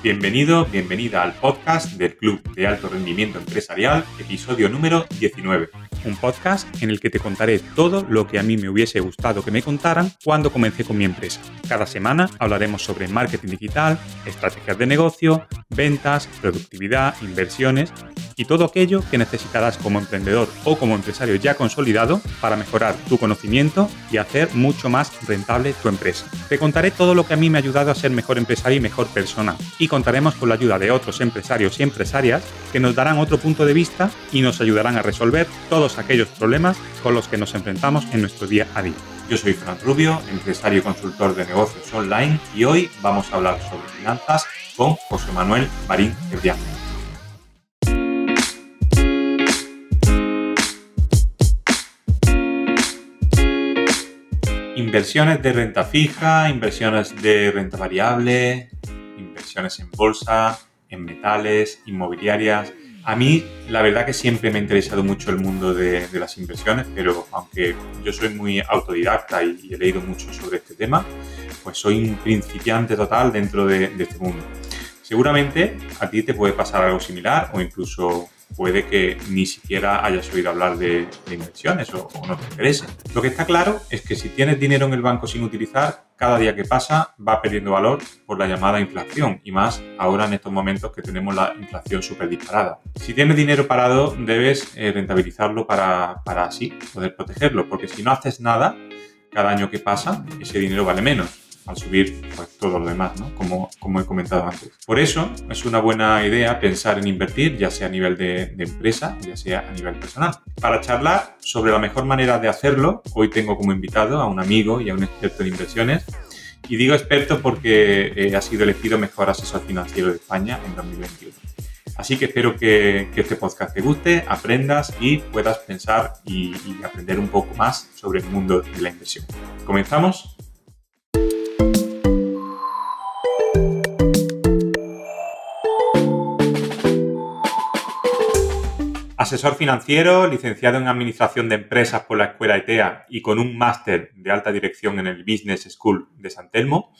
Bienvenido, bienvenida al podcast del Club de Alto Rendimiento Empresarial, episodio número 19. Un podcast en el que te contaré todo lo que a mí me hubiese gustado que me contaran cuando comencé con mi empresa. Cada semana hablaremos sobre marketing digital, estrategias de negocio, ventas, productividad, inversiones y todo aquello que necesitarás como emprendedor o como empresario ya consolidado para mejorar tu conocimiento y hacer mucho más rentable tu empresa. Te contaré todo lo que a mí me ha ayudado a ser mejor empresario y mejor persona y contaremos con la ayuda de otros empresarios y empresarias que nos darán otro punto de vista y nos ayudarán a resolver todos aquellos problemas con los que nos enfrentamos en nuestro día a día. Yo soy Fran Rubio, empresario y consultor de negocios online y hoy vamos a hablar sobre finanzas con José Manuel Marín Ebrián. Inversiones de renta fija, inversiones de renta variable, inversiones en bolsa, en metales, inmobiliarias. A mí, la verdad que siempre me ha interesado mucho el mundo de, las inversiones, pero aunque yo soy muy autodidacta y, he leído mucho sobre este tema, pues soy un principiante total dentro de, de este mundo. Seguramente a ti te puede pasar algo similar o incluso puede que ni siquiera hayas oído hablar de, inversiones o, no te interese. Lo que está claro es que si tienes dinero en el banco sin utilizar, cada día que pasa va perdiendo valor por la llamada inflación y más ahora en estos momentos que tenemos la inflación súper disparada. Si tienes dinero parado, debes eh, rentabilizarlo para, para así poder protegerlo, porque si no haces nada, cada año que pasa, ese dinero vale menos al subir pues, todo lo demás, ¿no? como, como he comentado antes. Por eso es una buena idea pensar en invertir, ya sea a nivel de, de, empresa, ya sea a nivel personal. Para charlar sobre la mejor manera de hacerlo, hoy tengo como invitado a un amigo y a un experto en inversiones. Y digo experto porque eh, ha sido elegido mejor asesor financiero de España en 2021. Así que espero que, que, este podcast te guste, aprendas y puedas pensar y, y aprender un poco más sobre el mundo de la inversión. ¿Comenzamos? Asesor financiero, licenciado en Administración de Empresas por la Escuela ETEA y con un máster de alta dirección en el Business School de San Telmo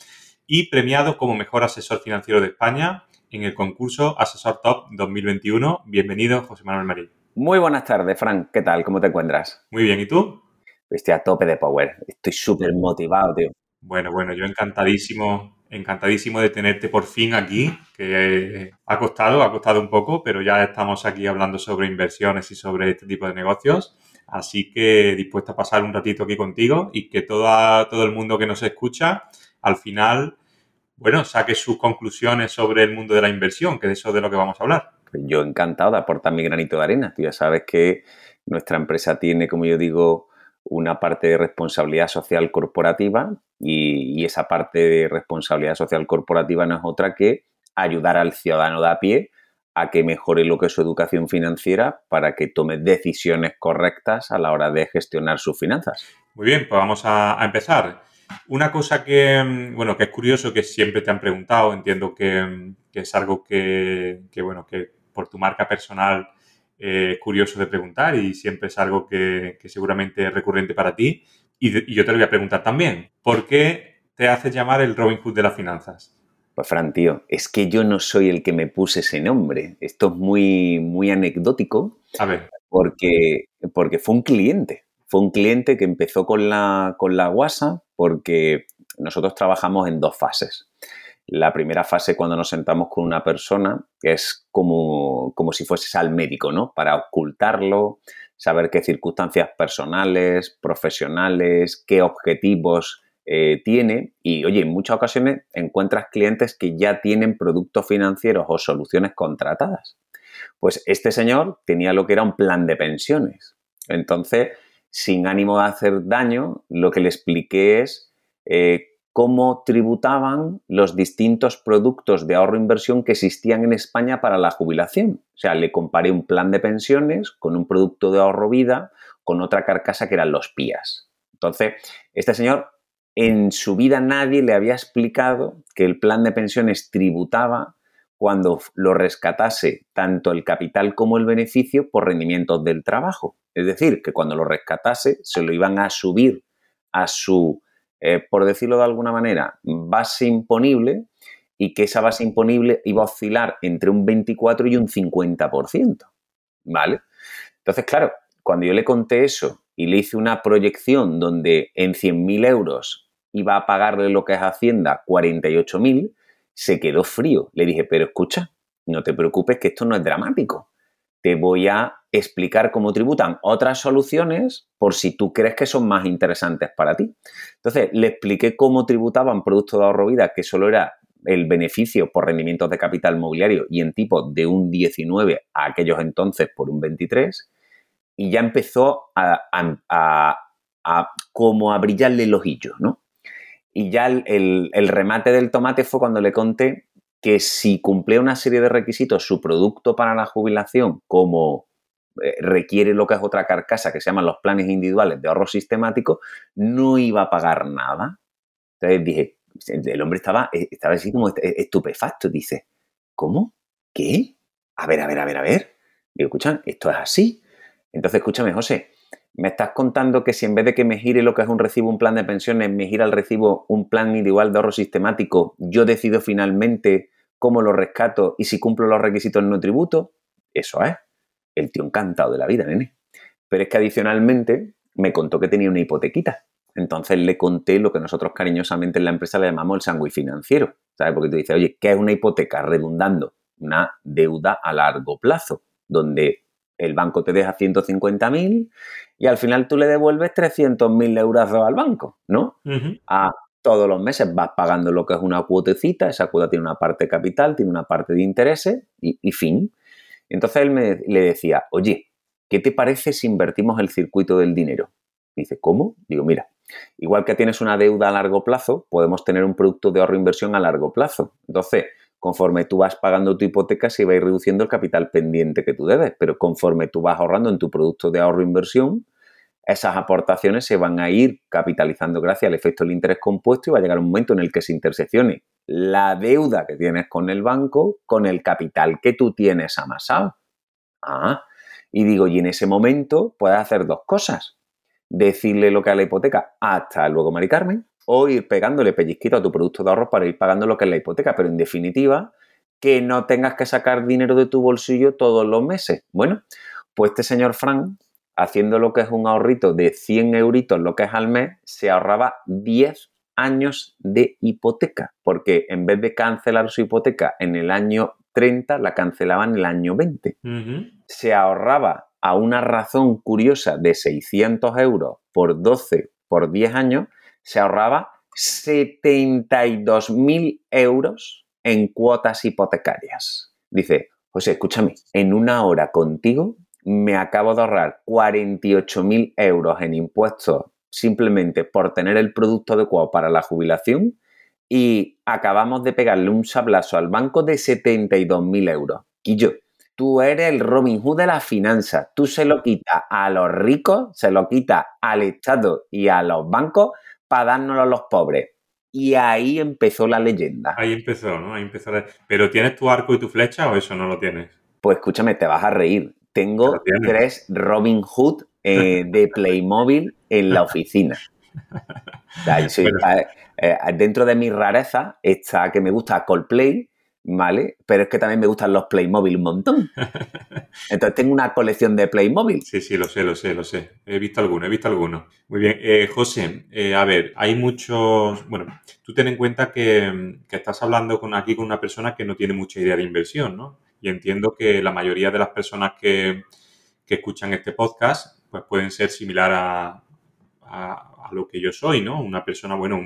y premiado como mejor asesor financiero de España en el concurso Asesor Top 2021. Bienvenido, José Manuel Marín. Muy buenas tardes, Frank. ¿Qué tal? ¿Cómo te encuentras? Muy bien, ¿y tú? Estoy a tope de power. Estoy súper motivado, tío. Bueno, bueno, yo encantadísimo encantadísimo de tenerte por fin aquí, que ha costado, ha costado un poco, pero ya estamos aquí hablando sobre inversiones y sobre este tipo de negocios. Así que dispuesto a pasar un ratito aquí contigo y que todo, todo el mundo que nos escucha al final, bueno, saque sus conclusiones sobre el mundo de la inversión, que de eso de lo que vamos a hablar. Pues yo encantado de aportar mi granito de arena. Tú ya sabes que nuestra empresa tiene, como yo digo, una parte de responsabilidad social corporativa y, esa parte de responsabilidad social corporativa no es otra que ayudar al ciudadano de a pie a que mejore lo que es su educación financiera para que tome decisiones correctas a la hora de gestionar sus finanzas. Muy bien, pues vamos a, empezar. Una cosa que, bueno, que es curioso, que siempre te han preguntado, entiendo que, es algo que, bueno, que por tu marca personal eh, curioso de preguntar y siempre es algo que, seguramente es recurrente para ti. Y, yo te lo voy a preguntar también. ¿Por qué te haces llamar el Robin Hood de las finanzas? Pues Fran, tío, es que yo no soy el que me puse ese nombre. Esto es muy, muy anecdótico. A ver. Porque, porque fue un cliente. Fue un cliente que empezó con la, con la guasa porque nosotros trabajamos en dos fases. La primera fase cuando nos sentamos con una persona es como, como si fueses al médico, ¿no? Para ocultarlo, saber qué circunstancias personales, profesionales, qué objetivos eh, tiene y, oye, en muchas ocasiones encuentras clientes que ya tienen productos financieros o soluciones contratadas. Pues este señor tenía lo que era un plan de pensiones. Entonces, sin ánimo de hacer daño, lo que le expliqué es eh, cómo tributaban los distintos productos de ahorro e inversión que existían en España para la jubilación. O sea, le comparé un plan de pensiones con un producto de ahorro vida con otra carcasa que eran los PIAs. Entonces, este señor en su vida nadie le había explicado que el plan de pensiones tributaba cuando lo rescatase tanto el capital como el beneficio por rendimientos del trabajo. Es decir, que cuando lo rescatase se lo iban a subir a su eh, por decirlo de alguna manera, base imponible y que esa base imponible iba a oscilar entre un 24 y un 50%. ¿Vale? Entonces, claro, cuando yo le conté eso y le hice una proyección donde en 100.000 euros iba a pagarle lo que es Hacienda 48.000, se quedó frío. Le dije, pero escucha, no te preocupes que esto no es dramático. Voy a explicar cómo tributan otras soluciones por si tú crees que son más interesantes para ti. Entonces, le expliqué cómo tributaban productos de ahorro vida, que solo era el beneficio por rendimientos de capital mobiliario y en tipo de un 19 a aquellos entonces por un 23, y ya empezó a, como a brillarle el ojillo, ¿no? Y ya el remate del tomate fue cuando le conté que si cumplía una serie de requisitos su producto para la jubilación, como eh, requiere lo que es otra carcasa que se llaman los planes individuales de ahorro sistemático, no iba a pagar nada. Entonces dije, el hombre estaba, eh, estaba así como estupefacto. Dice, ¿cómo? ¿Qué? A ver, a ver, a ver, a ver. Digo, escucha, esto es así. Entonces, escúchame, José, me estás contando que si en vez de que me gire lo que es un recibo, un plan de pensiones, me gira el recibo un plan individual de ahorro sistemático, yo decido finalmente cómo lo rescato y si cumplo los requisitos no tributo. Eso es. El tío encantado de la vida, nene. Pero es que adicionalmente me contó que tenía una hipotequita. Entonces le conté lo que nosotros cariñosamente en la empresa le llamamos el sándwich financiero. ¿Sabes? Porque tú dices, oye, ¿qué es una hipoteca? Redundando, una deuda a largo plazo, donde el banco te deja 150.000 y al final tú le devuelves 300.000 euros al banco, ¿no? A todos los meses vas pagando lo que es una cuotecita, esa cuota tiene una parte de capital, tiene una parte de intereses y, fin. Entonces él me, le decía, oye, ¿qué te parece si invertimos el circuito del dinero? dice, ¿cómo? Digo, mira, igual que tienes una deuda a largo plazo, podemos tener un producto de ahorro e inversión a largo plazo. Entonces, conforme tú vas pagando tu hipoteca, se va a ir reduciendo el capital pendiente que tú debes, pero conforme tú vas ahorrando en tu producto de ahorro e inversión, esas aportaciones se van a ir capitalizando gracias al efecto del interés compuesto y va a llegar un momento en el que se interseccione la deuda que tienes con el banco con el capital que tú tienes amasado. Ah, y digo, y en ese momento puedes hacer dos cosas. Decirle lo que es la hipoteca, hasta luego, Mari Carmen, o ir pegándole pellizquito a tu producto de ahorro para ir pagando lo que es la hipoteca, pero en definitiva, que no tengas que sacar dinero de tu bolsillo todos los meses. Bueno, pues este señor Frank, haciendo lo que es un ahorrito de 100 euritos, lo que es al mes, se ahorraba 10 años de hipoteca, porque en vez de cancelar su hipoteca en el año 30, la cancelaba en el año 20. Se ahorraba a una razón curiosa de 600 euros por 12 por 10 años, se ahorraba 72.000 euros en cuotas hipotecarias. Dice, José, escúchame, en una hora contigo me acabo de ahorrar 48.000 euros en impuestos simplemente por tener el producto adecuado para la jubilación y acabamos de pegarle un sablazo al banco de 72.000 euros. Y tú eres el Robin Hood de la finanza. Tú se lo quitas a los ricos, se lo quitas al Estado y a los bancos para dárnoslo a los pobres. Y ahí empezó la leyenda. Ahí empezó, ¿no? Ahí empezó. ¿Pero tienes tu arco y tu flecha o eso no lo tienes? Pues escúchame, te vas a reír. Tengo tres Robin Hood eh, de Playmobil en la oficina. Eh, dentro de mi rareza está que me gusta Coldplay, ¿vale? Pero es que también me gustan los Playmobil un montón. Entonces tengo una colección de Playmobil. Sí, sí, lo sé, lo sé, lo sé. He visto alguno, he visto alguno. Muy bien. Eh, José, eh, a ver, hay muchos... Bueno, tú ten en cuenta que, estás hablando con, aquí con una persona que no tiene mucha idea de inversión, ¿no? Y entiendo que la mayoría de las personas que, escuchan este podcast pues pueden ser similar a, a, lo que yo soy, ¿no? Una persona, bueno,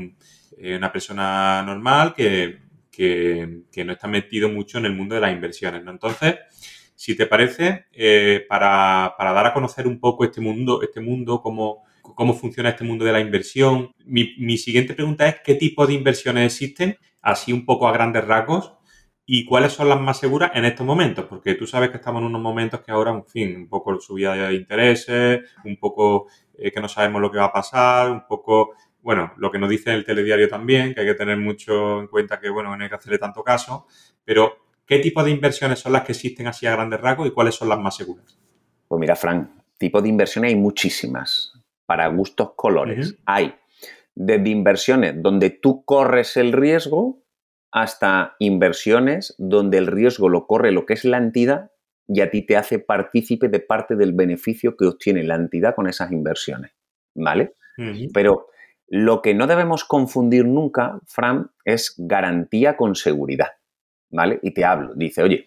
eh, una persona normal que que, no está metido mucho en el mundo de las inversiones. Entonces, si te parece, eh, para, dar a conocer un poco este mundo, este mundo, cómo, cómo funciona este mundo de la inversión, mi, siguiente pregunta es qué tipo de inversiones existen, así un poco a grandes rasgos, y cuáles son las más seguras en estos momentos, porque tú sabes que estamos en unos momentos que ahora, en fin, un poco subida de intereses, un poco eh, que no sabemos lo que va a pasar, un poco bueno, lo que nos dice el telediario también, que hay que tener mucho en cuenta que, bueno, no hay que hacerle tanto caso, pero ¿qué tipo de inversiones son las que existen así a grandes rasgos y cuáles son las más seguras? Pues mira, Frank, tipo de inversiones hay muchísimas, para gustos colores. Hay desde inversiones donde tú corres el riesgo hasta inversiones donde el riesgo lo corre lo que es la entidad y a ti te hace partícipe de parte del beneficio que obtiene la entidad con esas inversiones. ¿Vale? Pero lo que no debemos confundir nunca, Fran, es garantía con seguridad. ¿Vale? Y te hablo. Dice, oye,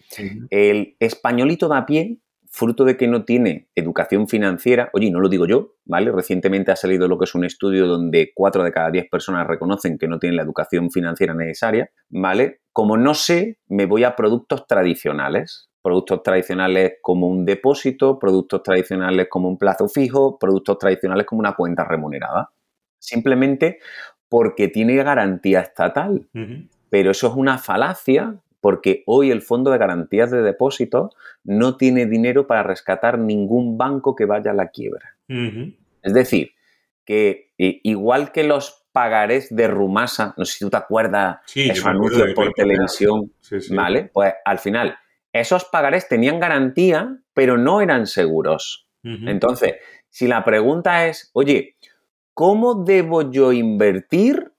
el españolito da pie fruto de que no tiene educación financiera, oye, no lo digo yo, ¿vale? Recientemente ha salido lo que es un estudio donde 4 de cada 10 personas reconocen que no tienen la educación financiera necesaria, ¿vale? Como no sé, me voy a productos tradicionales, productos tradicionales como un depósito, productos tradicionales como un plazo fijo, productos tradicionales como una cuenta remunerada. Simplemente porque tiene garantía estatal. Pero eso es una falacia porque hoy el Fondo de Garantías de Depósitos no tiene dinero para rescatar ningún banco que vaya a la quiebra. Es decir, que igual que los pagarés de Rumasa, no sé si tú te acuerdas, de esos anuncios por televisión, ¿vale? Pues al final, esos pagarés tenían garantía, pero no eran seguros. Entonces, si la pregunta es, oye, ¿cómo debo yo invertir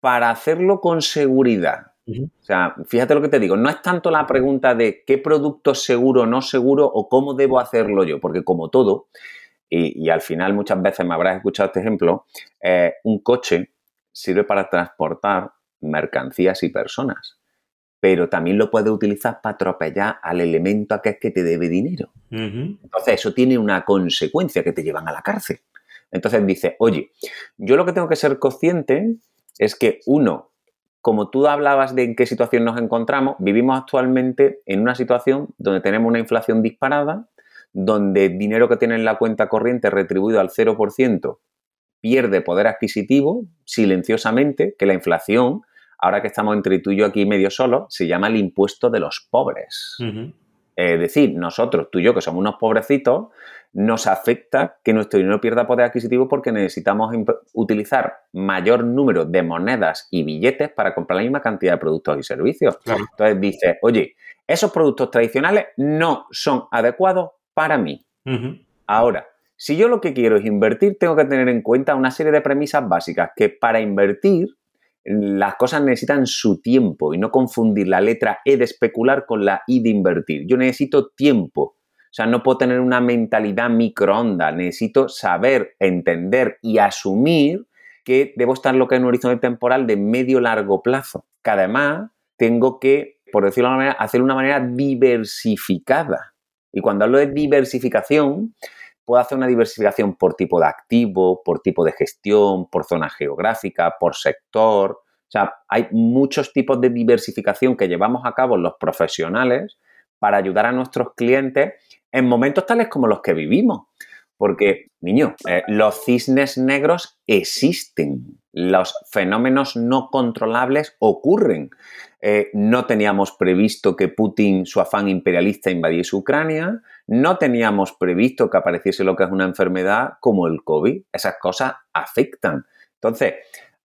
para hacerlo con seguridad? O sea, fíjate lo que te digo, no es tanto la pregunta de qué producto es seguro o no seguro o cómo debo hacerlo yo, porque como todo, y, al final muchas veces me habrás escuchado este ejemplo, eh, un coche sirve para transportar mercancías y personas, pero también lo puedes utilizar para atropellar al elemento a que es que te debe dinero. Entonces, eso tiene una consecuencia que te llevan a la cárcel. Entonces dice, oye, yo lo que tengo que ser consciente es que uno, como tú hablabas de en qué situación nos encontramos, vivimos actualmente en una situación donde tenemos una inflación disparada, donde el dinero que tiene en la cuenta corriente retribuido al 0% pierde poder adquisitivo silenciosamente, que la inflación, ahora que estamos entre tú y yo aquí medio solo, se llama el impuesto de los pobres. Es decir, nosotros, tú y yo, que somos unos pobrecitos, nos afecta que nuestro dinero pierda poder adquisitivo porque necesitamos utilizar mayor número de monedas y billetes para comprar la misma cantidad de productos y servicios. Entonces dice, oye, esos productos tradicionales no son adecuados para mí. Ahora, si yo lo que quiero es invertir, tengo que tener en cuenta una serie de premisas básicas que para invertir las cosas necesitan su tiempo y no confundir la letra E de especular con la I de invertir. Yo necesito tiempo o sea, no puedo tener una mentalidad microondas, necesito saber, entender y asumir que debo estar lo que es un horizonte temporal de medio largo plazo. Que además tengo que, por decirlo de una manera, hacerlo de una manera diversificada. Y cuando hablo de diversificación, puedo hacer una diversificación por tipo de activo, por tipo de gestión, por zona geográfica, por sector. O sea, hay muchos tipos de diversificación que llevamos a cabo los profesionales para ayudar a nuestros clientes en momentos tales como los que vivimos. Porque, niño, eh, los cisnes negros existen, los fenómenos no controlables ocurren. Eh, no teníamos previsto que Putin, su afán imperialista, invadiese Ucrania, no teníamos previsto que apareciese lo que es una enfermedad como el COVID. Esas cosas afectan. Entonces,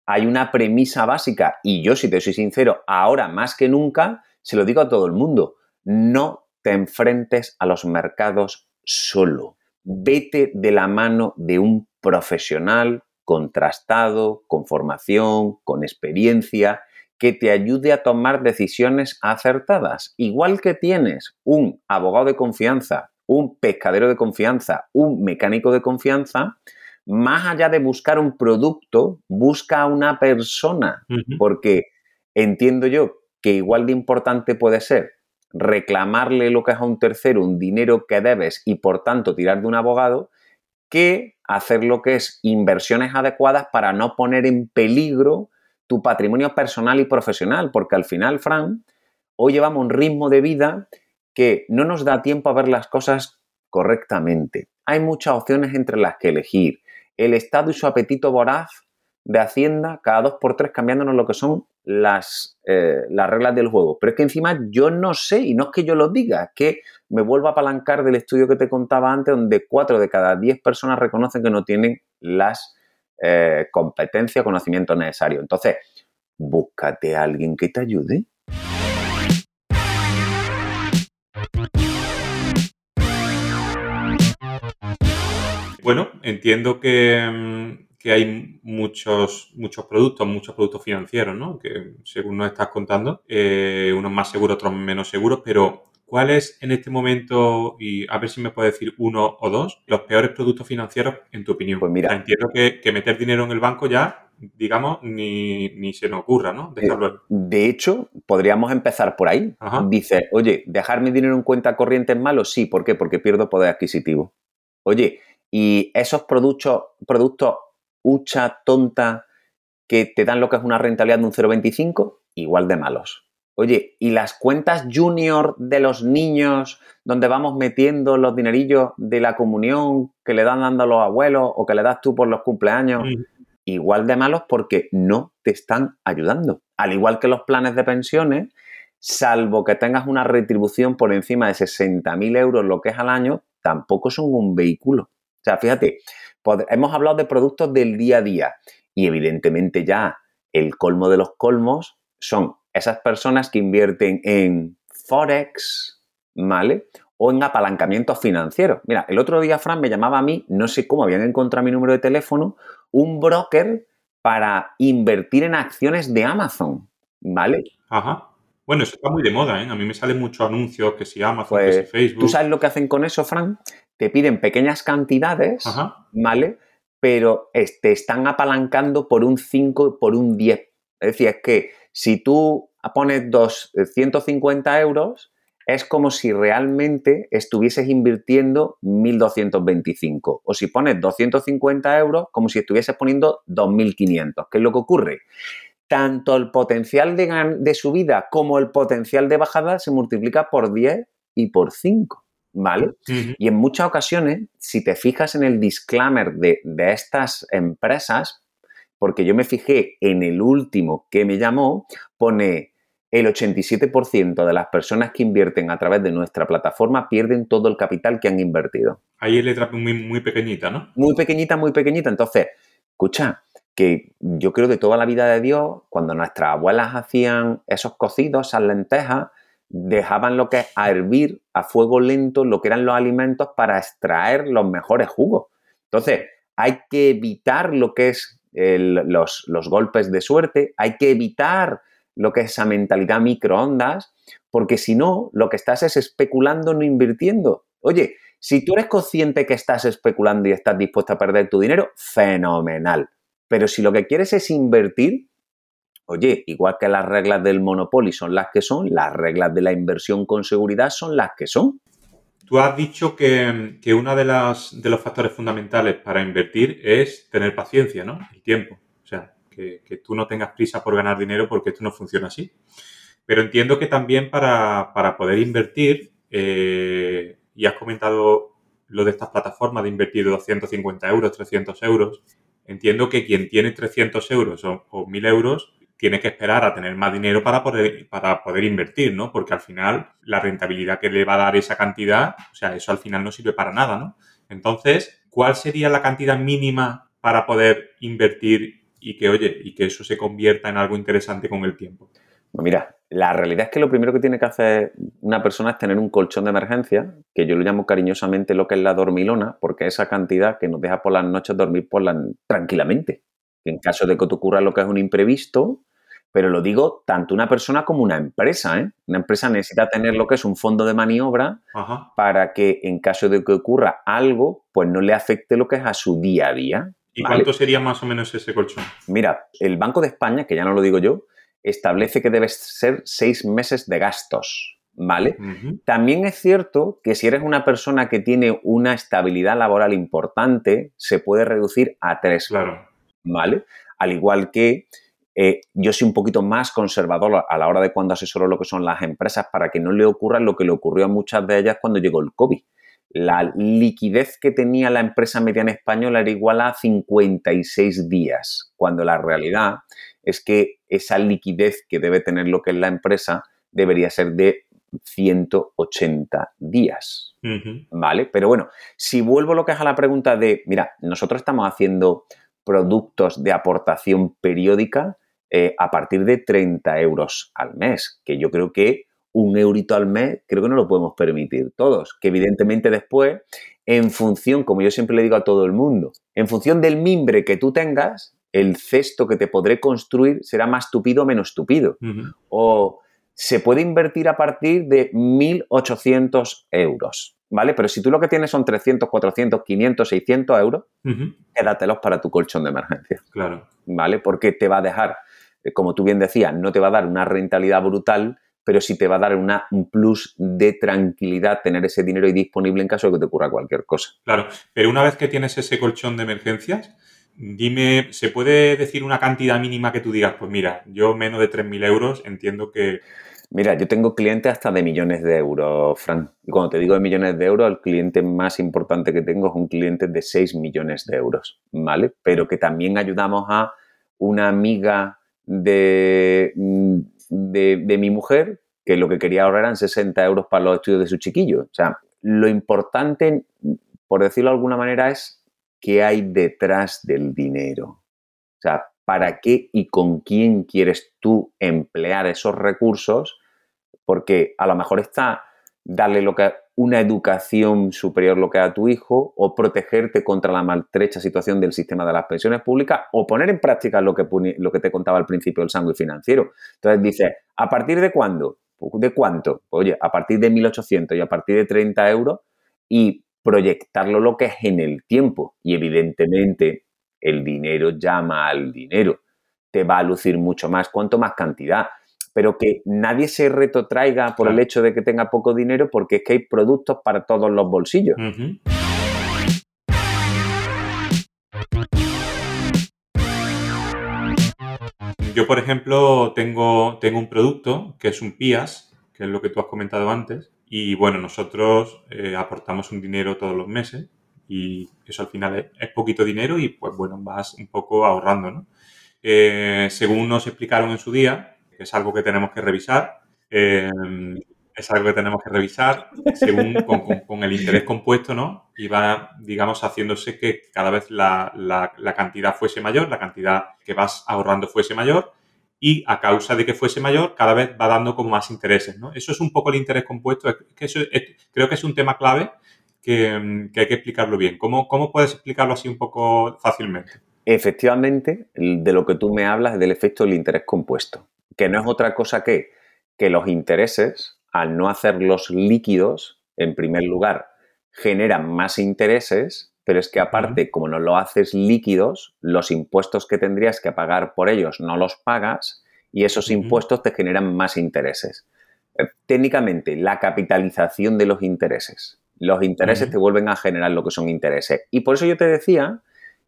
hay una premisa básica, y yo, si te soy sincero, ahora más que nunca, se lo digo a todo el mundo, no te enfrentes a los mercados solo. Vete de la mano de un profesional contrastado, con formación, con experiencia, que te ayude a tomar decisiones acertadas. Igual que tienes un abogado de confianza, un pescadero de confianza, un mecánico de confianza, más allá de buscar un producto, busca a una persona, porque entiendo yo que igual de importante puede ser reclamarle lo que es a un tercero un dinero que debes y por tanto tirar de un abogado, que hacer lo que es inversiones adecuadas para no poner en peligro tu patrimonio personal y profesional, porque al final, Fran, hoy llevamos un ritmo de vida que no nos da tiempo a ver las cosas correctamente. Hay muchas opciones entre las que elegir. El Estado y su apetito voraz de Hacienda cada dos por tres cambiándonos lo que son las, eh, las reglas del juego. Pero es que encima yo no sé, y no es que yo lo diga, es que me vuelvo a apalancar del estudio que te contaba antes, donde cuatro de cada diez personas reconocen que no tienen las eh, competencias, conocimientos necesarios. Entonces, búscate a alguien que te ayude. Bueno, entiendo que, mm, que hay muchos, muchos productos, muchos productos financieros, ¿no? Que según nos estás contando, eh, unos más seguros, otros menos seguros, pero ¿cuál es en este momento, y a ver si me puedes decir uno o dos, los peores productos financieros en tu opinión? Pues mira. entiendo que, meter dinero en el banco ya, digamos, ni, se nos ocurra, ¿no? Eh, de hecho, podríamos empezar por ahí. Dice, oye, ¿dejar mi dinero en cuenta corriente es malo? Sí, ¿por qué? Porque pierdo poder adquisitivo. Oye, y esos productos, productos hucha, tonta, que te dan lo que es una rentabilidad de un 0,25, igual de malos. Oye, ¿y las cuentas junior de los niños donde vamos metiendo los dinerillos de la comunión que le dan dando a los abuelos o que le das tú por los cumpleaños? Igual de malos porque no te están ayudando. Al igual que los planes de pensiones, salvo que tengas una retribución por encima de 60.000 euros, lo que es al año, tampoco son un vehículo. O sea, fíjate, hemos hablado de productos del día a día y evidentemente ya el colmo de los colmos son esas personas que invierten en Forex, ¿vale? O en apalancamientos financieros. Mira, el otro día Fran me llamaba a mí, no sé cómo habían encontrado mi número de teléfono, un broker para invertir en acciones de Amazon, ¿vale? Ajá. Bueno, eso está muy de moda, ¿eh? A mí me salen muchos anuncios, que si Amazon, que si pues, Facebook. ¿Tú sabes lo que hacen con eso, Fran? Te piden pequeñas cantidades, ¿vale? Pero te están apalancando por un 5 por un 10. Es decir, es que si tú pones 250 eh, euros, es como si realmente estuvieses invirtiendo 1.225. O si pones 250 euros, como si estuvieses poniendo 2.500. ¿Qué es lo que ocurre? tanto el potencial de, subida como el potencial de bajada se multiplica por 10 y por 5. ¿Vale? Y en muchas ocasiones, si te fijas en el disclaimer de, de, estas empresas, porque yo me fijé en el último que me llamó, pone el 87% de las personas que invierten a través de nuestra plataforma pierden todo el capital que han invertido. Ahí es letra muy, muy pequeñita, ¿no? Muy pequeñita, muy pequeñita. Entonces, escucha, que yo creo de toda la vida de Dios, cuando nuestras abuelas hacían esos cocidos, esas lentejas, dejaban lo que es a hervir a fuego lento lo que eran los alimentos para extraer los mejores jugos. Entonces, hay que evitar lo que es los, los golpes de suerte, hay que evitar lo que es esa mentalidad microondas, porque si no, lo que estás es especulando, no invirtiendo. Oye, si tú eres consciente que estás especulando y estás dispuesto a perder tu dinero, fenomenal. Pero si lo que quieres es invertir, oye, igual que las reglas del monopolio son las que son, las reglas de la inversión con seguridad son las que son. Tú has dicho que, uno de, de los factores fundamentales para invertir es tener paciencia, ¿no? El tiempo. O que, tú no tengas prisa por ganar dinero porque esto no funciona así. Pero entiendo que también para, poder invertir, eh, y has comentado lo de estas plataformas de invertir 250 euros, 300 euros, entiendo que quien tiene 300 euros o, 1.000 euros tiene que esperar a tener más dinero para poder, para poder invertir, ¿no? Porque al final la rentabilidad que le va a dar esa cantidad, o sea, eso al final no sirve para nada, ¿no? Entonces, ¿cuál sería la cantidad mínima para poder invertir y que, oye, y que eso se convierta en algo interesante con el tiempo? Pues mira, la realidad es que lo primero que tiene que hacer una persona es tener un colchón de emergencia, que yo lo llamo cariñosamente lo que es la dormilona, porque esa cantidad que nos deja por las noches dormir por la, tranquilamente. En caso de que te ocurra lo que es un imprevisto, pero lo digo tanto una persona como una empresa. ¿eh? Una empresa necesita tener lo que es un fondo de maniobra para que en caso de que ocurra algo, pues no le afecte lo que es a su día a día. ¿Y cuánto sería más o menos ese colchón? Mira, el Banco de España, que ya no lo digo yo, establece que debes ser seis meses de gastos. ¿Vale? También es cierto que si eres una persona que tiene una estabilidad laboral importante, se puede reducir a tres. Claro. ¿Vale? Al igual que eh, yo soy un poquito más conservador a la hora de cuando asesoro lo que son las empresas para que no le ocurra lo que le ocurrió a muchas de ellas cuando llegó el COVID. La liquidez que tenía la empresa mediana española era igual a 56 días, cuando la realidad es que esa liquidez que debe tener lo que es la empresa debería ser de 180 días. ¿Vale? Pero bueno, si vuelvo lo que es a la pregunta de, mira, nosotros estamos haciendo productos de aportación periódica eh, a partir de 30 euros al mes, que yo creo que un eurito al mes, creo que no lo podemos permitir todos. Que evidentemente después, en función, como yo siempre le digo a todo el mundo, en función del mimbre que tú tengas, el cesto que te podré construir será más tupido o menos tupido. O se puede invertir a partir de 1.800 euros, ¿vale? Pero si tú lo que tienes son 300, 400, 500, 600 euros, quédatelos para tu colchón de emergencia. Claro. ¿Vale? Porque te va a dejar, eh, como tú bien decías, no te va a dar una rentabilidad brutal, pero sí te va a dar una, un plus de tranquilidad tener ese dinero ahí disponible en caso de que te ocurra cualquier cosa. Claro, pero una vez que tienes ese colchón de emergencias, dime, ¿se puede decir una cantidad mínima que tú digas? Pues mira, yo menos de 3.000 euros entiendo que Mira, yo tengo clientes hasta de millones de euros, Fran. Y cuando te digo de millones de euros, el cliente más importante que tengo es un cliente de 6 millones de euros, ¿vale? Pero que también ayudamos a una amiga de, de, mi mujer que lo que quería ahorrar eran 60 euros para los estudios de su chiquillo. O sea, lo importante, por decirlo de alguna manera, es qué hay detrás del dinero. O sea, para qué y con quién quieres tú emplear esos recursos, porque a lo mejor está darle lo que, una educación superior lo que a tu hijo o protegerte contra la maltrecha situación del sistema de las pensiones públicas o poner en práctica lo que, lo que te contaba al principio el sangue financiero. Entonces dice, ¿a partir de cuándo? ¿De cuánto? Oye, a partir de 1.800 y a partir de 30 euros y proyectarlo lo que es en el tiempo. Y evidentemente el dinero llama al dinero. Te va a lucir mucho más, cuanto más cantidad. Pero que nadie se retrotraiga por el hecho de que tenga poco dinero, porque es que hay productos para todos los bolsillos. Yo, por ejemplo, tengo, tengo un producto que es un PIAS, que es lo que tú has comentado antes, y bueno, nosotros eh, aportamos un dinero todos los meses y eso al final es, poquito dinero y pues bueno, vas un poco ahorrando, ¿no? Eh, según nos explicaron en su día, es algo que tenemos que revisar, eh, es algo que tenemos que revisar según con, el interés compuesto, ¿no? Y va, digamos, haciéndose que cada vez la, cantidad fuese mayor, la cantidad que vas ahorrando fuese mayor y a causa de que fuese mayor, cada vez va dando como más intereses, ¿no? Eso es un poco el interés compuesto, que eso creo que es un tema clave Mm, que, hay que explicarlo bien. ¿Cómo, ¿Cómo puedes explicarlo así un poco fácilmente? Efectivamente, de lo que tú me hablas es del efecto del interés compuesto, que no es otra cosa que que los intereses, al no hacerlos líquidos, en primer lugar, generan más intereses, pero es que aparte, como no lo haces líquidos, los impuestos que tendrías que pagar por ellos no los pagas y esos impuestos te generan más intereses. Eh, técnicamente, la capitalización de los intereses. Los intereses te vuelven a generar lo que son intereses. Y por eso yo te decía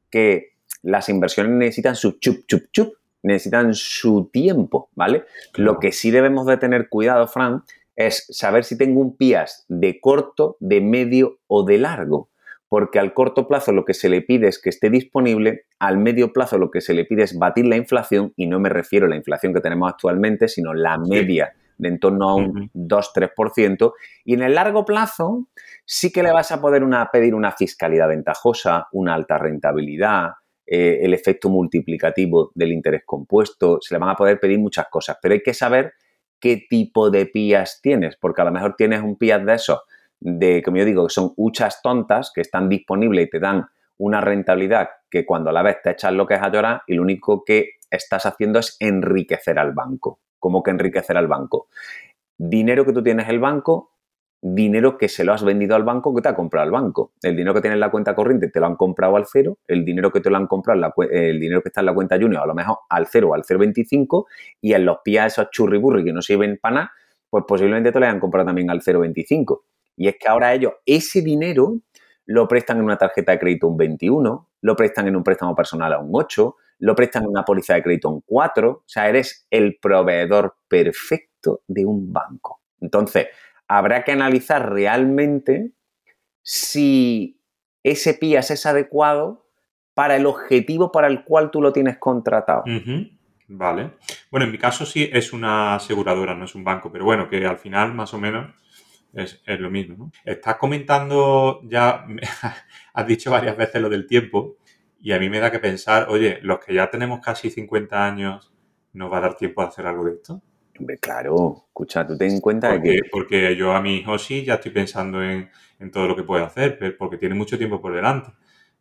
que las inversiones necesitan su chup, chup, chup, necesitan su tiempo, ¿vale? Lo que sí debemos de tener cuidado, Fran, es saber si tengo un PIAS de corto, de medio o de largo. Porque al corto plazo lo que se le pide es que esté disponible, al medio plazo lo que se le pide es batir la inflación, y no me refiero a la inflación que tenemos actualmente, sino la media de en torno a un 2-3%. Y en el largo plazo sí que le vas a poder una, pedir una fiscalidad ventajosa, una alta rentabilidad, eh, el efecto multiplicativo del interés compuesto, se le van a poder pedir muchas cosas, pero hay que saber qué tipo de pías tienes, porque a lo mejor tienes un pías de esos, de, como yo digo, que son huchas tontas que están disponibles y te dan una rentabilidad que cuando a la vez te echas lo que es a llorar y lo único que estás haciendo es enriquecer al banco como que enriquecer al banco. Dinero que tú tienes en el banco, dinero que se lo has vendido al banco que te ha comprado el banco. El dinero que tienes en la cuenta corriente te lo han comprado al cero, el dinero que te lo han comprado, el dinero que está en la cuenta junior a lo mejor al cero o al 0,25 y en los pies esos churriburri que no sirven para nada, pues posiblemente te lo hayan comprado también al 0,25. Y es que ahora ellos ese dinero lo prestan en una tarjeta de crédito un 21, lo prestan en un préstamo personal a un 8, lo prestan en una póliza de crédito en 4, o sea, eres el proveedor perfecto de un banco. Entonces, habrá que analizar realmente si ese PIAS es adecuado para el objetivo para el cual tú lo tienes contratado. Vale. Bueno, en mi caso sí es una aseguradora, no es un banco, pero bueno, que al final más o menos es, es lo mismo. Estás comentando ya, has dicho varias veces lo del tiempo y a mí me da que pensar, oye, los que ya tenemos casi 50 años, ¿nos va a dar tiempo a hacer algo de esto? Claro, escucha, tú ten en cuenta porque, que... Porque yo a mi hijo sí ya estoy pensando en, todo lo que puede hacer, porque tiene mucho tiempo por delante.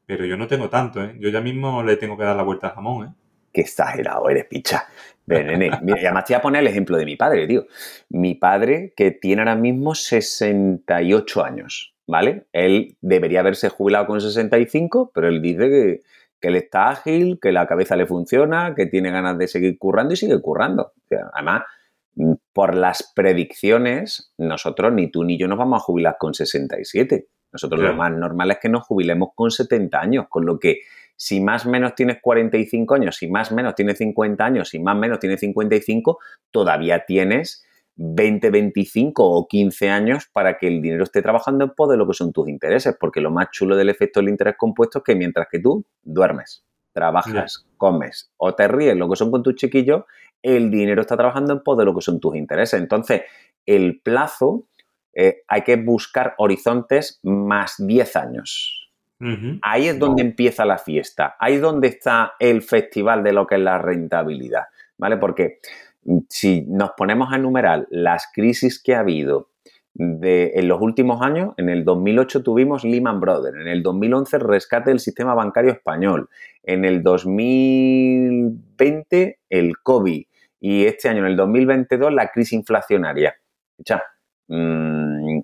Pero yo no tengo tanto, ¿eh? Yo ya mismo le tengo que dar la vuelta al jamón, ¿eh? Qué exagerado eres, picha. Ven, nene. Mira, y además te voy a poner el ejemplo de mi padre, tío. Mi padre, que tiene ahora mismo 68 años, ¿vale? Él debería haberse jubilado con 65, pero él dice que, que él está ágil, que la cabeza le funciona, que tiene ganas de seguir currando y sigue currando. además, por las predicciones, nosotros, ni tú ni yo, nos vamos a jubilar con 67. Nosotros lo más normal es que nos jubilemos con 70 años, con lo que si más o menos tienes 45 años, si más o menos tienes 50 años, si más o menos tienes 55, todavía tienes 20, 25 o 15 años para que el dinero esté trabajando en pos de lo que son tus intereses, porque lo más chulo del efecto del interés compuesto es que mientras que tú duermes, trabajas, comes o te ríes, lo que son con tus chiquillos, el dinero está trabajando en pos de lo que son tus intereses. Entonces, el plazo, eh, hay que buscar horizontes más 10 años. Ahí es donde empieza la fiesta, ahí es donde está el festival de lo que es la rentabilidad, ¿vale? Porque mm, si nos ponemos a enumerar las crisis que ha habido de, en los últimos años, en el 2008 tuvimos Lehman Brothers, en el 2011 el rescate del sistema bancario español, en el 2020 el COVID y este año, en el 2022, la crisis inflacionaria. Ya, mmm,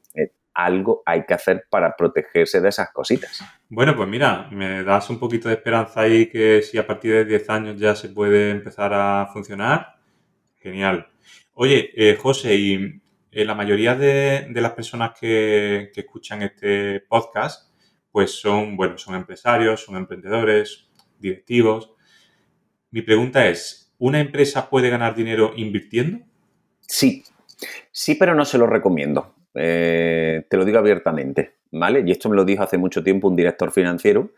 algo hay que hacer para protegerse de esas cositas. Bueno, pues mira, me das un poquito de esperanza ahí que si a partir de 10 años ya se puede empezar a funcionar, genial. Oye, eh, José, y eh, la mayoría de, las personas que, escuchan este podcast, pues son, bueno, son empresarios, son emprendedores, directivos. Mi pregunta es, ¿una empresa puede ganar dinero invirtiendo? Sí, sí, pero no se lo recomiendo. Eh, te lo digo abiertamente, ¿vale? Y esto me lo dijo hace mucho tiempo un director financiero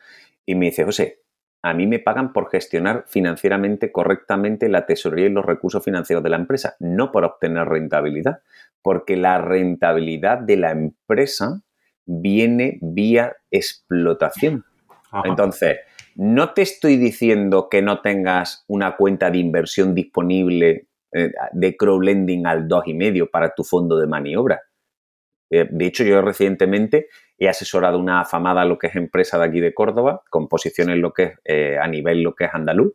y me dice, José, a mí me pagan por gestionar financieramente correctamente la tesorería y los recursos financieros de la empresa, no por obtener rentabilidad, porque la rentabilidad de la empresa viene vía explotación. Entonces, no te estoy diciendo que no tengas una cuenta de inversión disponible eh, de crowdlending al 2,5 para tu fondo de maniobra. Eh, de hecho, yo recientemente he asesorado una afamada lo que es empresa de aquí de Córdoba, composiciones lo que es eh, a nivel lo que es andaluz,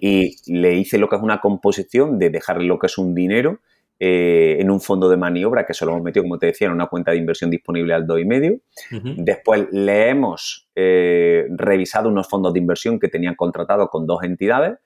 y le hice lo que es una composición de dejarle lo que es un dinero eh, en un fondo de maniobra que se lo hemos metido, como te decía, en una cuenta de inversión disponible al 2,5. Después le hemos revisado unos fondos de inversión que tenían contratados con dos entidades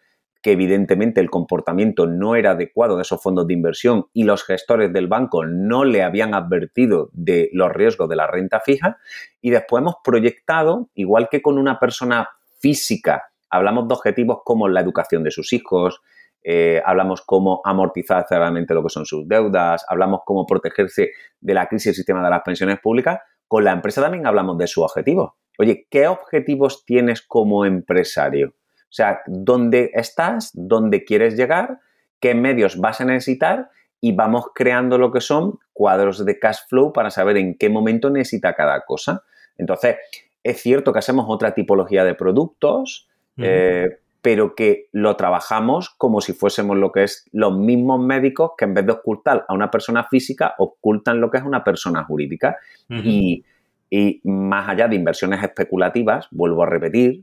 que evidentemente el comportamiento no era adecuado de esos fondos de inversión y los gestores del banco no le habían advertido de los riesgos de la renta fija. Y después hemos proyectado, igual que con una persona física, hablamos de objetivos como la educación de sus hijos, eh, hablamos cómo amortizar cerradamente lo que son sus deudas, hablamos cómo protegerse de la crisis del sistema de las pensiones públicas, con la empresa también hablamos de sus objetivos. Oye, ¿qué objetivos tienes como empresario? O sea, dónde estás, dónde quieres llegar, qué medios vas a necesitar y vamos creando lo que son cuadros de cash flow para saber en qué momento necesita cada cosa. Entonces, es cierto que hacemos otra tipología de productos, eh, pero que lo trabajamos como si fuésemos lo que es los mismos médicos que en vez de ocultar a una persona física, ocultan lo que es una persona jurídica. y, y más allá de inversiones especulativas, vuelvo a repetir,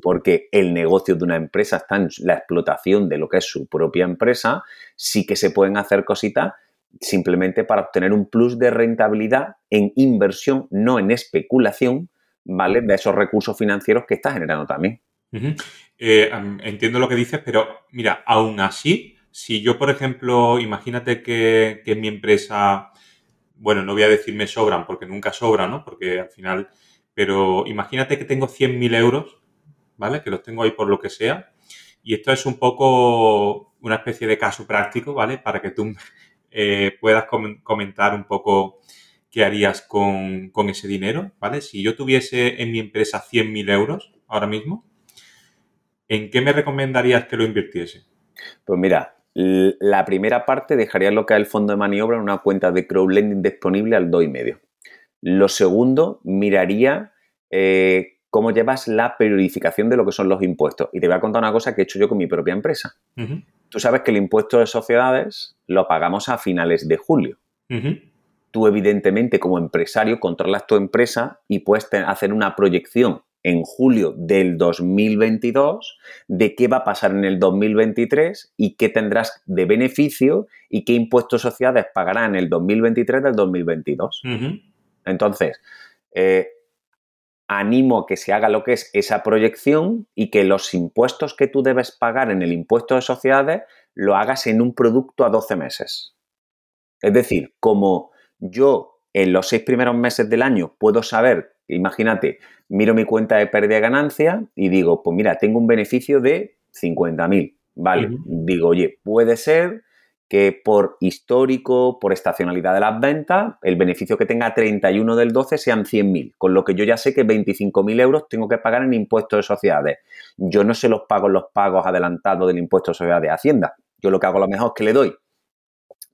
porque el negocio de una empresa está en la explotación de lo que es su propia empresa, sí que se pueden hacer cositas simplemente para obtener un plus de rentabilidad en inversión, no en especulación, ¿vale? De esos recursos financieros que está generando también. Eh, entiendo lo que dices, pero mira, aún así, si yo, por ejemplo, imagínate que, que en mi empresa, bueno, no voy a decir me sobran, porque nunca sobra, ¿no? Porque al final, pero imagínate que tengo 100.000 euros ¿vale? Que los tengo ahí por lo que sea. Y esto es un poco una especie de caso práctico, ¿vale? Para que tú eh, puedas comentar un poco qué harías con, ese dinero, ¿vale? Si yo tuviese en mi empresa 100.000 euros ahora mismo, ¿en qué me recomendarías que lo invirtiese? Pues mira, la primera parte dejaría lo que es el fondo de maniobra en una cuenta de crowdlending disponible al 2,5. Lo segundo, miraría eh, cómo llevas la periodificación de lo que son los impuestos. Y te voy a contar una cosa que he hecho yo con mi propia empresa. tú sabes que el impuesto de sociedades lo pagamos a finales de julio. Tú, evidentemente, como empresario, controlas tu empresa y puedes hacer una proyección en julio del 2022 de qué va a pasar en el 2023 y qué tendrás de beneficio y qué impuestos sociedades pagará en el 2023 del 2022. Entonces, eh, animo a que se haga lo que es esa proyección y que los impuestos que tú debes pagar en el impuesto de sociedades lo hagas en un producto a 12 meses. Es decir, como yo en los seis primeros meses del año puedo saber, imagínate, miro mi cuenta de pérdida de ganancia y digo, pues mira, tengo un beneficio de 50.000. Vale, digo, oye, puede ser que por histórico, por estacionalidad de las ventas, el beneficio que tenga 31 del 12 sean 100.000, con lo que yo ya sé que 25.000 euros tengo que pagar en impuestos de sociedades. Yo no se los pago en los pagos adelantados del impuesto de sociedades de Hacienda. Yo lo que hago a lo mejor es que le doy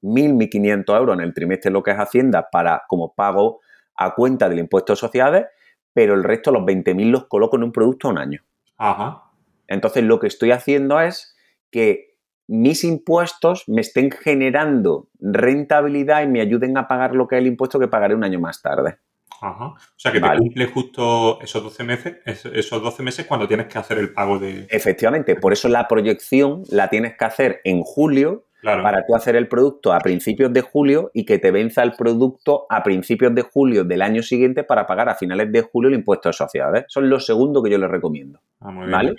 1.000, 1.500 euros en el trimestre lo que es Hacienda para como pago a cuenta del impuesto de sociedades, pero el resto, los 20.000, los coloco en un producto a un año. Ajá. Entonces lo que estoy haciendo es que mis impuestos me estén generando rentabilidad y me ayuden a pagar lo que es el impuesto que pagaré un año más tarde. Ajá. O sea, que te cumple justo esos 12 meses, esos 12 meses cuando tienes que hacer el pago de... Efectivamente, por eso la proyección la tienes que hacer en julio para tú hacer el producto a principios de julio y que te venza el producto a principios de julio del año siguiente para pagar a finales de julio el impuesto de sociedades. Eso es lo segundo que yo les recomiendo. Ah, muy bien. ¿Vale?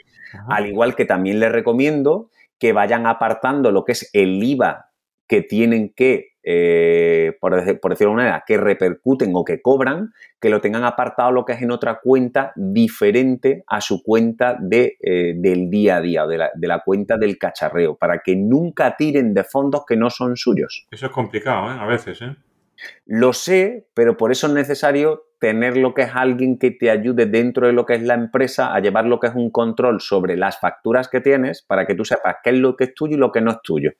Al igual que también les recomiendo que vayan apartando lo que es el IVA que tienen que, eh, por, decirlo de alguna manera, que repercuten o que cobran, que lo tengan apartado lo que es en otra cuenta diferente a su cuenta de, eh, del día a día, de la, de la, cuenta del cacharreo, para que nunca tiren de fondos que no son suyos. Eso es complicado, ¿eh? A veces, ¿eh? Lo sé, pero por eso es necesario tener lo que es alguien que te ayude dentro de lo que es la empresa a llevar lo que es un control sobre las facturas que tienes para que tú sepas qué es lo que es tuyo y lo que no es tuyo.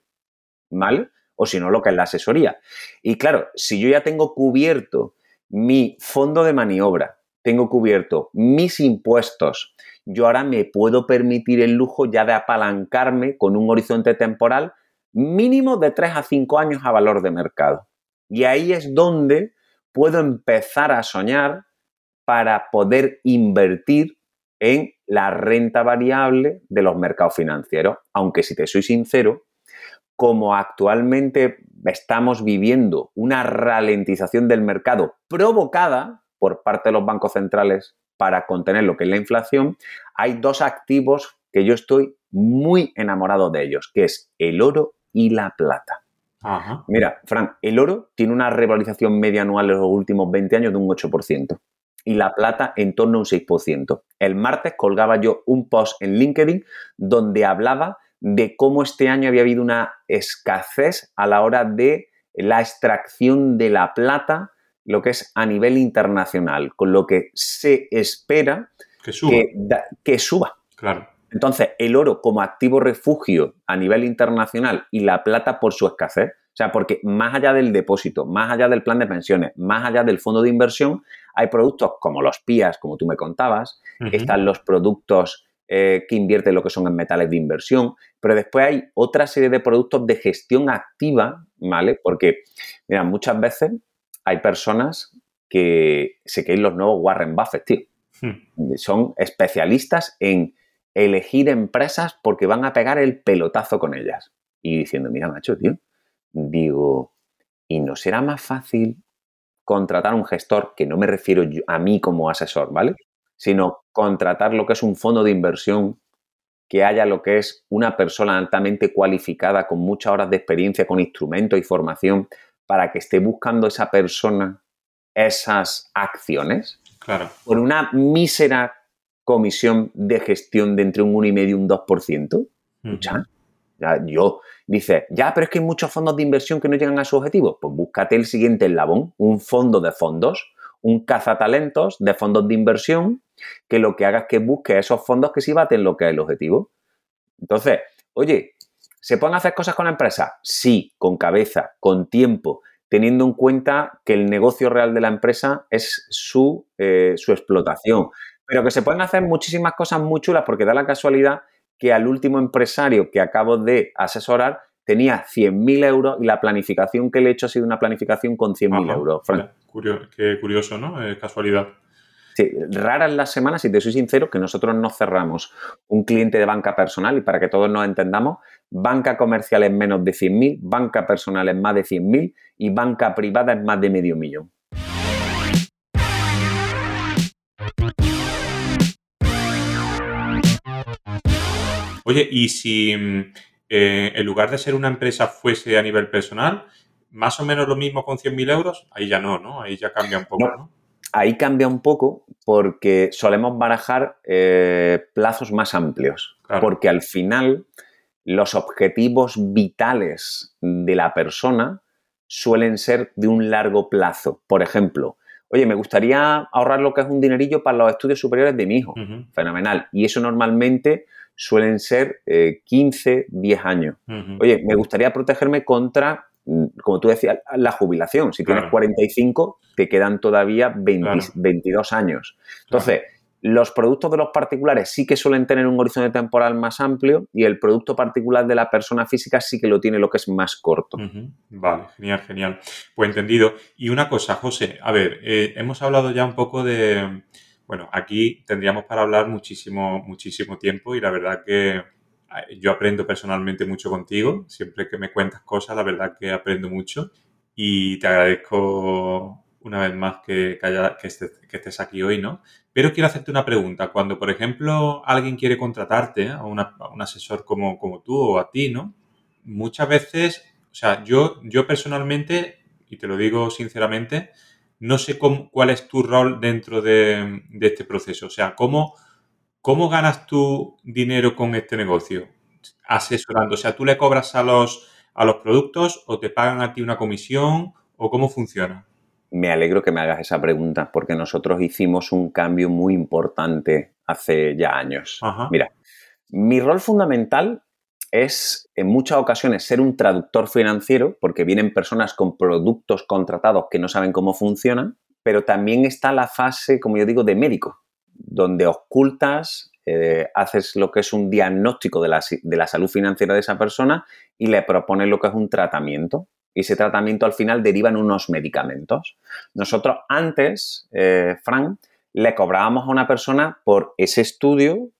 ¿Vale? O si no, lo que es la asesoría. Y claro, si yo ya tengo cubierto mi fondo de maniobra, tengo cubierto mis impuestos, yo ahora me puedo permitir el lujo ya de apalancarme con un horizonte temporal mínimo de 3 a 5 años a valor de mercado. Y ahí es donde puedo empezar a soñar para poder invertir en la renta variable de los mercados financieros. Aunque si te soy sincero, como actualmente estamos viviendo una ralentización del mercado provocada por parte de los bancos centrales para contener lo que es la inflación, hay dos activos que yo estoy muy enamorado de ellos, que es el oro y la plata. Mira, Frank, el oro tiene una revalorización media anual en los últimos 20 años de un 8% y la plata en torno a un 6%. El martes colgaba yo un post en LinkedIn donde hablaba de cómo este año había habido una escasez a la hora de la extracción de la plata, lo que es a nivel internacional, con lo que se espera que suba. que suba. Claro. Entonces, el oro como activo refugio a nivel internacional y la plata por su escasez, o sea, porque más allá del depósito, más allá del plan de pensiones, más allá del fondo de inversión, hay productos como los PIAs, como tú me contabas, están los productos eh, que invierten lo que son en metales de inversión, pero después hay otra serie de productos de gestión activa, ¿vale? Porque, mira, muchas veces hay personas que se creen los nuevos Warren Buffett, tío. Hmm. Son especialistas en elegir empresas porque van a pegar el pelotazo con ellas. Y diciendo, mira, macho, tío, digo, ¿y no será más fácil contratar un gestor, que no me refiero a mí como asesor, ¿vale? Sino contratar lo que es un fondo de inversión, que haya lo que es una persona altamente cualificada, con muchas horas de experiencia, con instrumentos y formación, para que esté buscando esa persona esas acciones. Claro. Por una mísera comisión de gestión de entre un 1,5 y un 2%. Ya, yo, dice, ya, pero es que hay muchos fondos de inversión que no llegan a su objetivo. Pues búscate el siguiente eslabón, un fondo de fondos, un cazatalentos de fondos de inversión, que lo que haga es que busque esos fondos que sí baten lo que es el objetivo. Entonces, oye, ¿se pueden hacer cosas con la empresa? Sí, con cabeza, con tiempo, teniendo en cuenta que el negocio real de la empresa es su, eh, su explotación, pero que se pueden hacer muchísimas cosas muy chulas porque da la casualidad que al último empresario que acabo de asesorar tenía 100.000 euros y la planificación que le he hecho ha sido una planificación con 100.000 euros. qué curioso, ¿no? casualidad. Sí, raras las semanas, si te soy sincero, que nosotros no cerramos un cliente de banca personal y para que todos nos entendamos, banca comercial es menos de 100.000, banca personal es más de 100.000 y banca privada es más de medio millón. Oye, y si mm, eh, en lugar de ser una empresa fuese a nivel personal, más o menos lo mismo con 100.000 euros, ahí ya no, ¿no? Ahí ya cambia un poco, ¿no? Ahí cambia un poco porque solemos barajar eh, plazos más amplios. Porque al final los objetivos vitales de la persona suelen ser de un largo plazo. Por ejemplo, oye, me gustaría ahorrar lo que es un dinerillo para los estudios superiores de mi hijo. Fenomenal. Y eso normalmente suelen ser 15, eh, 10 años. Oye, me gustaría protegerme contra, como tú decías, la jubilación. Si tienes 45, te quedan todavía 22 años. Entonces, los productos de los particulares sí que suelen tener un horizonte temporal más amplio y el producto particular de la persona física sí que lo tiene lo que es más corto. Vale, genial, genial. Pues entendido. Y una cosa, José, a ver, eh, hemos hablado ya un poco de, bueno, aquí tendríamos para hablar muchísimo, muchísimo tiempo y la verdad que yo aprendo personalmente mucho contigo. Siempre que me cuentas cosas, la verdad que aprendo mucho y te agradezco una vez más que, estés, aquí hoy, ¿no? Pero quiero hacerte una pregunta. Cuando, por ejemplo, alguien quiere contratarte a, un asesor como, como tú o a ti, ¿no? Muchas veces, o sea, yo, yo personalmente, y te lo digo sinceramente, no sé cuál es tu rol dentro de, este proceso. O sea, ¿cómo, ¿cómo ganas tu dinero con este negocio? Asesorando. O sea, ¿tú le cobras a los, a los productos o te pagan a ti una comisión o cómo funciona? Me alegro que me hagas esa pregunta porque nosotros hicimos un cambio muy importante hace ya años. Mira, mi rol fundamental es en muchas ocasiones ser un traductor financiero, porque vienen personas con productos contratados que no saben cómo funcionan, pero también está la fase, como yo digo, de médico, donde ocultas, eh, haces lo que es un diagnóstico de la, de la salud financiera de esa persona y le propones lo que es un tratamiento y ese tratamiento al final deriva en unos medicamentos. Nosotros antes, eh, Frank, le cobrábamos a una persona por ese estudio,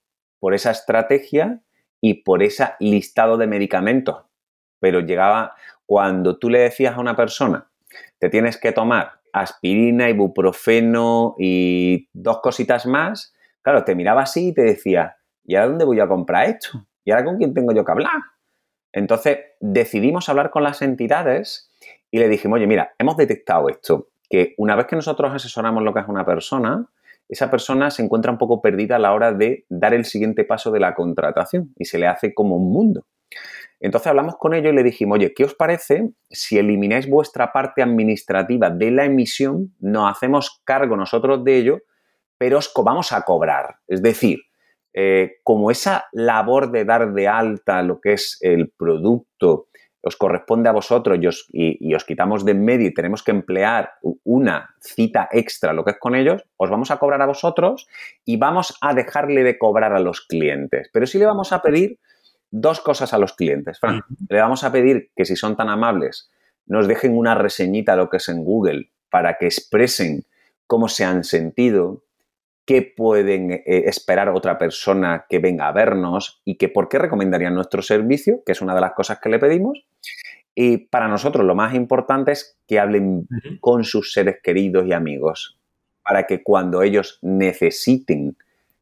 por esa estrategia y por ese listado de medicamentos. Pero llegaba cuando tú le decías a una persona, te tienes que tomar aspirina, ibuprofeno y dos cositas más, claro, te miraba así y te decía, ¿y ahora dónde voy a comprar esto? ¿Y ahora con quién tengo yo que hablar? Entonces decidimos hablar con las entidades y le dijimos, oye, mira, hemos detectado esto, que una vez que nosotros asesoramos lo que es una persona, esa persona se encuentra un poco perdida a la hora de dar el siguiente paso de la contratación y se le hace como un mundo. Entonces hablamos con ellos y le dijimos, oye, ¿qué os parece si elimináis vuestra parte administrativa de la emisión, nos hacemos cargo nosotros de ello, pero os vamos a cobrar? Es decir, eh, como esa labor de dar de alta lo que es el producto, os corresponde a vosotros y os, quitamos de en medio y tenemos que emplear una cita extra, lo que es con ellos, os vamos a cobrar a vosotros y vamos a dejarle de cobrar a los clientes. Pero sí le vamos a pedir dos cosas a los clientes, Le vamos a pedir que si son tan amables, nos dejen una reseñita, lo que es en Google, para que expresen cómo se han sentido, qué pueden eh, esperar otra persona que venga a vernos y que por qué recomendarían nuestro servicio, que es una de las cosas que le pedimos. Y para nosotros lo más importante es que hablen con sus seres queridos y amigos, para que cuando ellos necesiten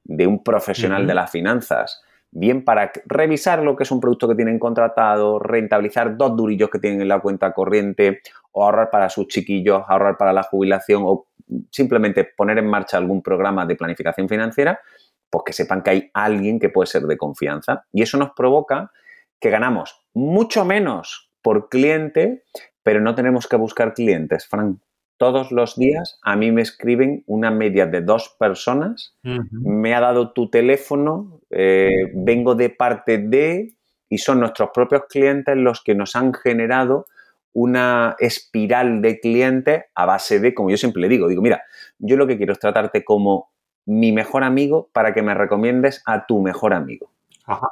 de un profesional de las finanzas, bien para revisar lo que es un producto que tienen contratado, rentabilizar dos durillos que tienen en la cuenta corriente, o ahorrar para sus chiquillos, ahorrar para la jubilación, o simplemente poner en marcha algún programa de planificación financiera, pues que sepan que hay alguien que puede ser de confianza. Y eso nos provoca que ganamos mucho menos por cliente, pero no tenemos que buscar clientes, Frank. Todos los días a mí me escriben una media de dos personas, me ha dado tu teléfono, eh, vengo de parte de, y son nuestros propios clientes los que nos han generado una espiral de clientes a base de, como yo siempre le digo, digo, mira, yo lo que quiero es tratarte como mi mejor amigo para que me recomiendes a tu mejor amigo.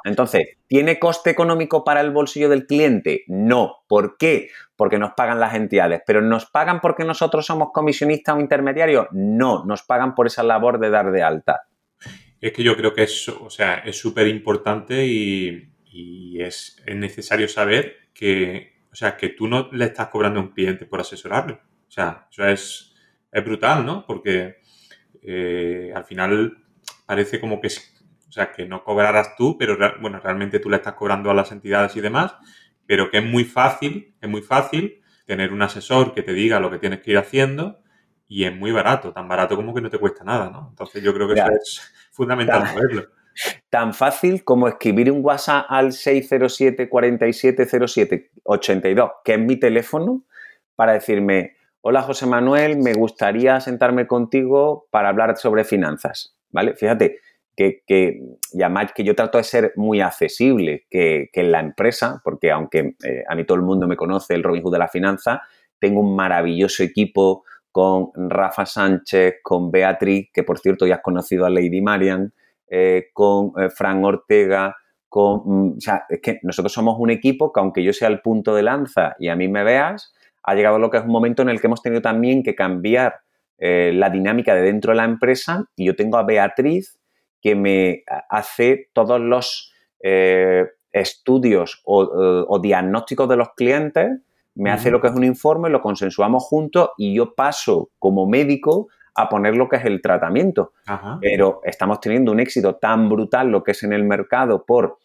Entonces, ¿tiene coste económico para el bolsillo del cliente? No. ¿Por qué? Porque nos pagan las entidades. ¿Pero nos pagan porque nosotros somos comisionistas o intermediarios? No, nos pagan por esa labor de dar de alta. Es que yo creo que es, o sea, es súper importante y, es, necesario saber que, o sea, que tú no le estás cobrando a un cliente por asesorarlo. O sea, eso es, es brutal, ¿no? Porque eh, al final parece como que o sea, que no cobrarás tú, pero bueno, realmente tú le estás cobrando a las entidades y demás, pero que es muy fácil, es muy fácil tener un asesor que te diga lo que tienes que ir haciendo y es muy barato, tan barato como que no te cuesta nada, ¿no? Entonces yo creo que eso es fundamental saberlo. Tan fácil como escribir un WhatsApp al 607 4707 82, que es mi teléfono, para decirme, hola José Manuel, me gustaría sentarme contigo para hablar sobre finanzas, ¿vale? Fíjate, que, que, que yo trato de ser muy accesible que, en la empresa, porque aunque eh, a mí todo el mundo me conoce el Robin Hood de la finanza, tengo un maravilloso equipo con Rafa Sánchez, con Beatriz, que por cierto ya has conocido a Lady Marian, eh, con eh, Fran Ortega, con... Mm, o sea, es que nosotros somos un equipo que aunque yo sea el punto de lanza y a mí me veas, ha llegado lo que es un momento en el que hemos tenido también que cambiar la dinámica de dentro de la empresa y yo tengo a Beatriz que me hace todos los eh, estudios o, diagnósticos de los clientes, me hace lo que es un informe, lo consensuamos juntos y yo paso como médico a poner lo que es el tratamiento. Pero estamos teniendo un éxito tan brutal lo que es en el mercado por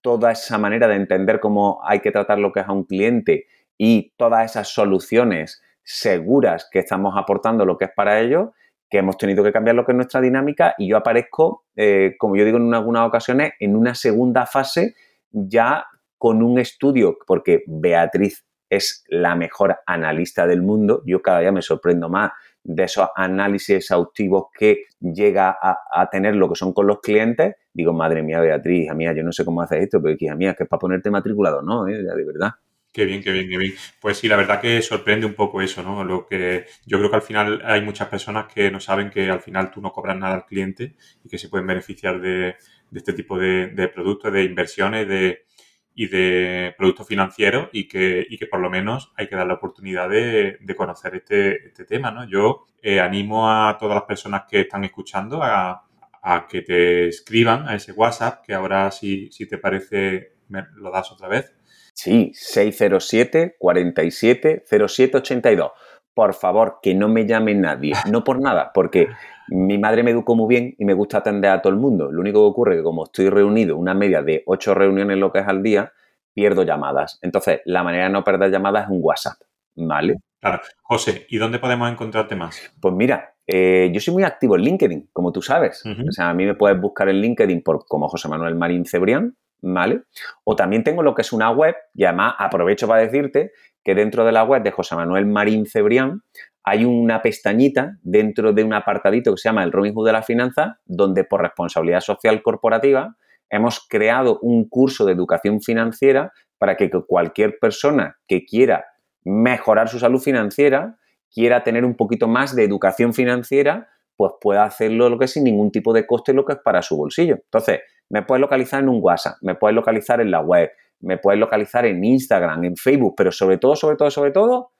toda esa manera de entender cómo hay que tratar lo que es a un cliente y todas esas soluciones seguras que estamos aportando lo que es para ellos, que hemos tenido que cambiar lo que es nuestra dinámica y yo aparezco, eh, como yo digo en algunas ocasiones, en una segunda fase ya con un estudio, porque Beatriz es la mejor analista del mundo, yo cada día me sorprendo más de esos análisis exhaustivos que llega a, tener lo que son con los clientes, digo, madre mía, Beatriz, hija mía, yo no sé cómo haces esto, pero hija mía, que es para ponerte matriculado, no, ¿eh? de verdad. Qué bien, qué bien, qué bien. Pues sí, la verdad que sorprende un poco eso, ¿no? Lo que yo creo que al final hay muchas personas que no saben que al final tú no cobras nada al cliente y que se pueden beneficiar de, este tipo de, productos, de inversiones de, y de productos financieros y que, y que por lo menos hay que dar la oportunidad de, conocer este, este, tema, ¿no? Yo eh, animo a todas las personas que están escuchando a, a, que te escriban a ese WhatsApp, que ahora si, si te parece me lo das otra vez Sí, 607 47 07 82. Por favor, que no me llame nadie. No por nada, porque mi madre me educó muy bien y me gusta atender a todo el mundo. Lo único que ocurre es que como estoy reunido, una media de ocho reuniones lo que es al día, pierdo llamadas. Entonces, la manera de no perder llamadas es un WhatsApp. ¿Vale? Claro. José, ¿y dónde podemos encontrarte más? Pues mira, eh, yo soy muy activo en LinkedIn, como tú sabes. O sea, a mí me puedes buscar en LinkedIn por, como José Manuel Marín Cebrián ¿vale? O también tengo lo que es una web, y además aprovecho para decirte que dentro de la web de José Manuel Marín Cebrián hay una pestañita dentro de un apartadito que se llama el Robin Hood de la Finanza, donde por responsabilidad social corporativa hemos creado un curso de educación financiera para que cualquier persona que quiera mejorar su salud financiera, quiera tener un poquito más de educación financiera, pues pueda hacerlo lo que sin ningún tipo de coste, lo que es para su bolsillo. Entonces, me puedes localizar en un WhatsApp, me puedes localizar en la web, me puedes localizar en Instagram, en Facebook, pero sobre todo, sobre todo, sobre todo,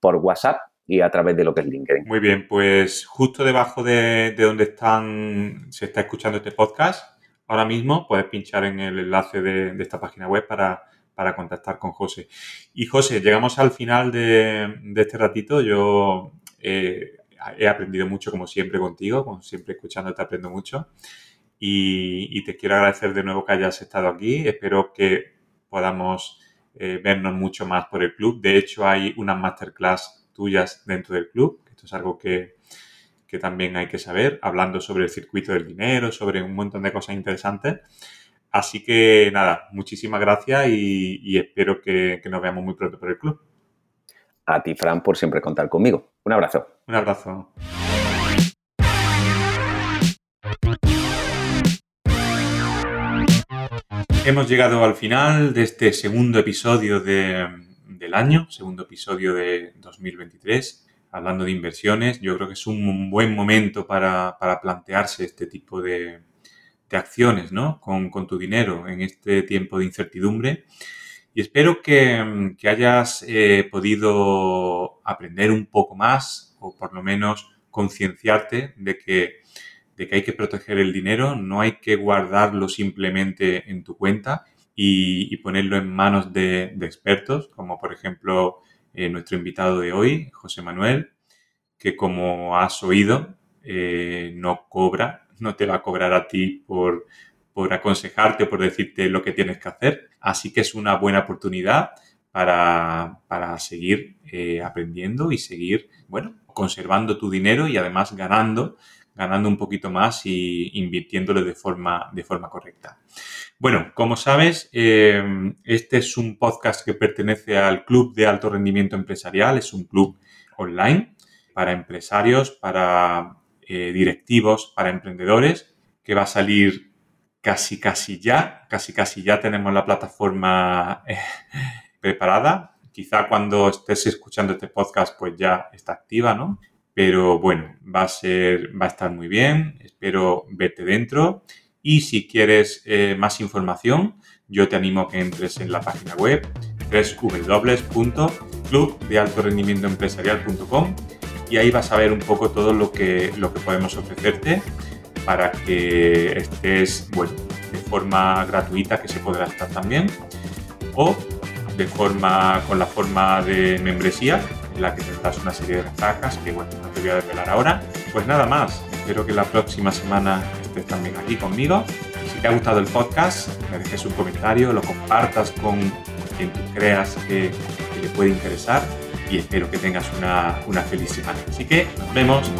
por WhatsApp y a través de lo que es LinkedIn. Muy bien, pues justo debajo de, donde están, se está escuchando este podcast, ahora mismo puedes pinchar en el enlace de, esta página web para, contactar con José. Y José, llegamos al final de, este ratito. Yo eh, he aprendido mucho, como siempre, contigo, como siempre escuchándote aprendo mucho y, te quiero agradecer de nuevo que hayas estado aquí. Espero que podamos eh, vernos mucho más por el club. De hecho, hay unas masterclass tuyas dentro del club. Esto es algo que, también hay que saber, hablando sobre el circuito del dinero, sobre un montón de cosas interesantes. Así que nada, muchísimas gracias y, espero que, que nos veamos muy pronto por el club. A ti, Fran, por siempre contar conmigo. Un abrazo. Un abrazo. Hemos llegado al final de este segundo episodio del año, segundo episodio de 2023, hablando de inversiones. Yo creo que es un buen momento para, plantearse este tipo de, acciones ¿no? con, tu dinero en este tiempo de incertidumbre. Y espero que, hayas eh, podido aprender un poco más o por lo menos concienciarte de que, que hay que proteger el dinero, no hay que guardarlo simplemente en tu cuenta y, ponerlo en manos de, expertos, como por ejemplo eh, nuestro invitado de hoy, José Manuel, que como has oído, eh, no cobra, no te va a cobrar a ti por, por aconsejarte, por decirte lo que tienes que hacer. Así que es una buena oportunidad para, seguir eh, aprendiendo y seguir, bueno, conservando tu dinero y además ganando, ganando un poquito más y invirtiéndolo de forma, de forma correcta. Bueno, como sabes, eh, este es un podcast que pertenece al Club de Alto Rendimiento Empresarial, es un club online para empresarios, para eh, directivos, para emprendedores, que va a salir casi, casi ya, casi, casi ya tenemos la plataforma eh, preparada. Quizá cuando estés escuchando este podcast, pues ya está activa, ¿no? Pero bueno, va a ser, va a estar muy bien. Espero verte dentro. Y si quieres eh, más información, yo te animo a que entres en la página web www.clubdealtorendimientoempresarial.com y ahí vas a ver un poco todo lo que, lo que podemos ofrecerte para que estés, bueno, de forma gratuita que se podrá estar también o de forma, con la forma de membresía en la que tendrás una serie de ventajas que, bueno, no te voy a desvelar ahora. Pues nada más, espero que la próxima semana estés también aquí conmigo. Si te ha gustado el podcast, me dejes un comentario, lo compartas con quien creas que, que le puede interesar y espero que tengas una, una feliz semana. Así que nos vemos.